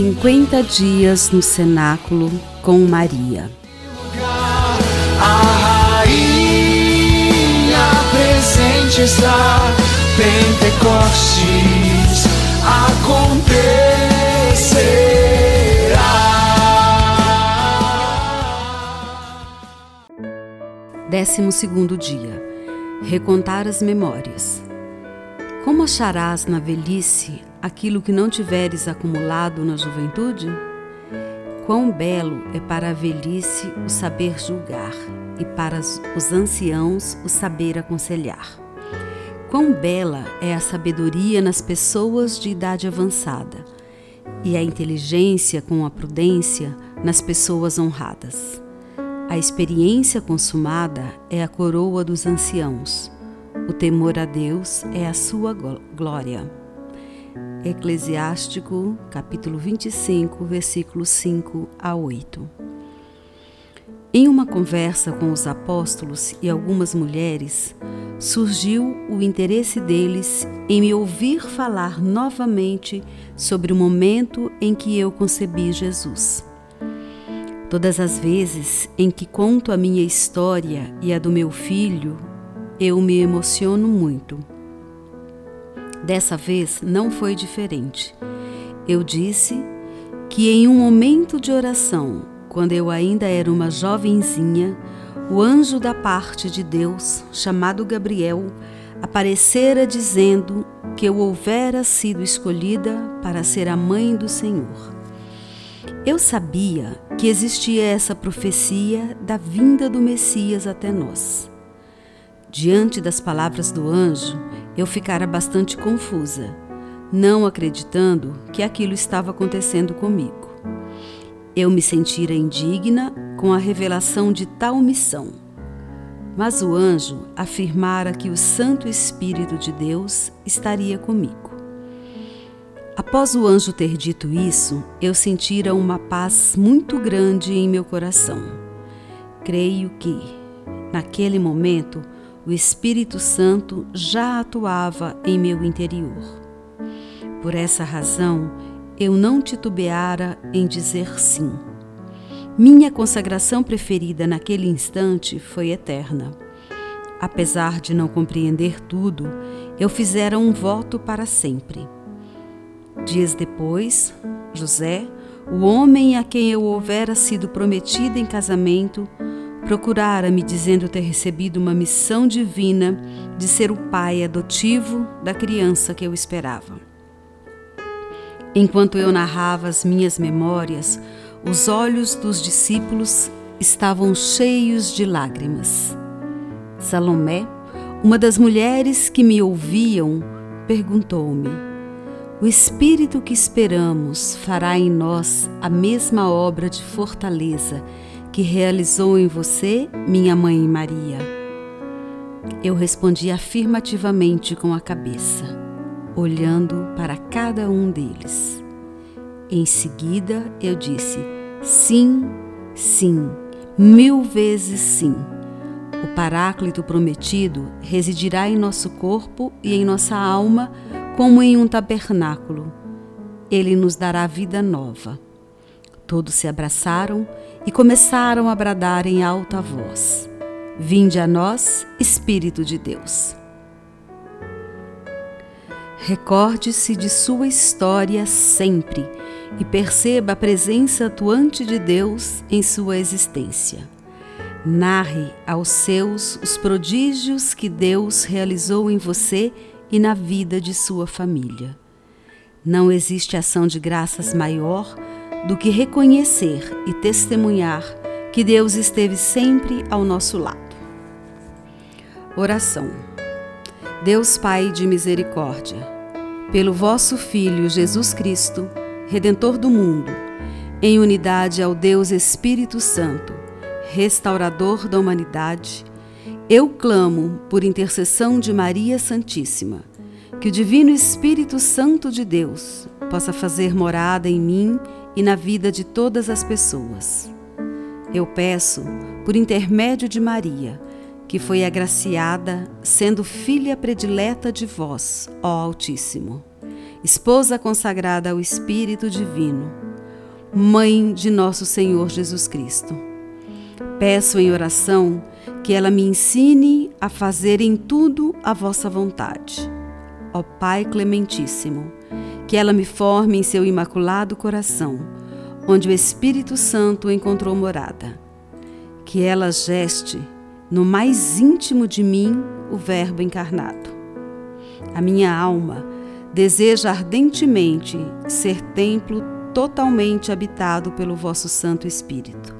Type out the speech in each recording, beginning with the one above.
50 dias no cenáculo com Maria. A rainha presente está, Pentecostes acontecerá. Décimo segundo dia. Recontar as memórias. Como acharás na velhice aquilo que não tiveres acumulado na juventude? Quão belo é para a velhice o saber julgar e para os anciãos o saber aconselhar. Quão bela é a sabedoria nas pessoas de idade avançada e a inteligência com a prudência nas pessoas honradas. A experiência consumada é a coroa dos anciãos. O temor a Deus é a sua glória. Eclesiástico, capítulo 25, versículos 5 a 8. Em uma conversa com os apóstolos e algumas mulheres, surgiu o interesse deles em me ouvir falar novamente sobre o momento em que eu concebi Jesus. Todas as vezes em que conto a minha história e a do meu filho, eu me emociono muito. Dessa vez não foi diferente. Eu disse que em um momento de oração, quando eu ainda era uma jovenzinha, o anjo da parte de Deus, chamado Gabriel, aparecera dizendo que eu houvera sido escolhida para ser a mãe do Senhor. Eu sabia que existia essa profecia da vinda do Messias até nós. Diante das palavras do anjo, eu ficara bastante confusa, não acreditando que aquilo estava acontecendo comigo. Eu me sentira indigna com a revelação de tal missão. Mas o anjo afirmara que o Santo Espírito de Deus estaria comigo. Após o anjo ter dito isso, eu sentira uma paz muito grande em meu coração. Creio que, naquele momento, o Espírito Santo já atuava em meu interior. Por essa razão, eu não titubeara em dizer sim. Minha consagração preferida naquele instante foi eterna. Apesar de não compreender tudo, eu fizera um voto para sempre. Dias depois, José, o homem a quem eu houvera sido prometida em casamento, procurara-me dizendo ter recebido uma missão divina de ser o pai adotivo da criança que eu esperava. Enquanto eu narrava as minhas memórias, os olhos dos discípulos estavam cheios de lágrimas. Salomé, uma das mulheres que me ouviam, perguntou-me: O Espírito que esperamos fará em nós a mesma obra de fortaleza que realizou em você, minha mãe Maria? Eu respondi afirmativamente com a cabeça, olhando para cada um deles. Em seguida, eu disse: sim, sim, mil vezes sim. O Paráclito prometido residirá em nosso corpo e em nossa alma, como em um tabernáculo. Ele nos dará vida nova. Todos se abraçaram e começaram a bradar em alta voz: Vinde a nós, Espírito de Deus. Recorde-se de sua história sempre e perceba a presença atuante de Deus em sua existência. Narre aos seus os prodígios que Deus realizou em você e na vida de sua família. Não existe ação de graças maior do que reconhecer e testemunhar que Deus esteve sempre ao nosso lado. Oração. Deus Pai de misericórdia, pelo vosso Filho Jesus Cristo, Redentor do mundo, em unidade ao Deus Espírito Santo, restaurador da humanidade, eu clamo por intercessão de Maria Santíssima, que o Divino Espírito Santo de Deus possa fazer morada em mim e na vida de todas as pessoas. Eu peço, por intermédio de Maria, que foi agraciada, sendo filha predileta de vós, ó Altíssimo, esposa consagrada ao Espírito Divino, Mãe de nosso Senhor Jesus Cristo. Peço em oração que ela me ensine a fazer em tudo a vossa vontade. Ó Pai Clementíssimo, que ela me forme em seu imaculado coração, onde o Espírito Santo encontrou morada. Que ela geste no mais íntimo de mim o Verbo encarnado. A minha alma deseja ardentemente ser templo totalmente habitado pelo vosso Santo Espírito.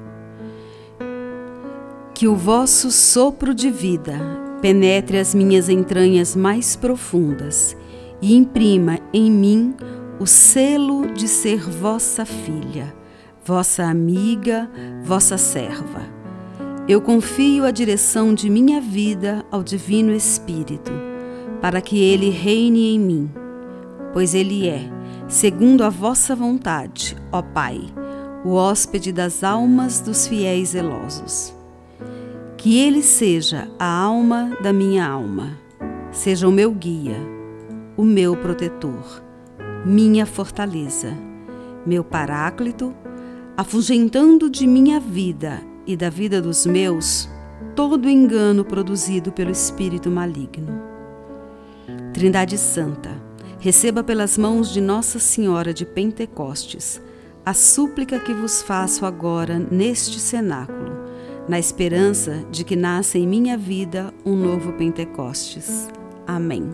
Que o vosso sopro de vida penetre as minhas entranhas mais profundas e imprima em mim o selo de ser vossa filha, vossa amiga, vossa serva. Eu confio a direção de minha vida ao Divino Espírito, para que ele reine em mim, pois ele é, segundo a vossa vontade, ó Pai, o hóspede das almas dos fiéis zelosos. Que ele seja a alma da minha alma, seja o meu guia, o meu protetor, minha fortaleza, meu paráclito, afugentando de minha vida e da vida dos meus todo engano produzido pelo espírito maligno. Trindade Santa, receba pelas mãos de Nossa Senhora de Pentecostes a súplica que vos faço agora neste cenáculo na esperança de que nasça em minha vida um novo Pentecostes. Amém.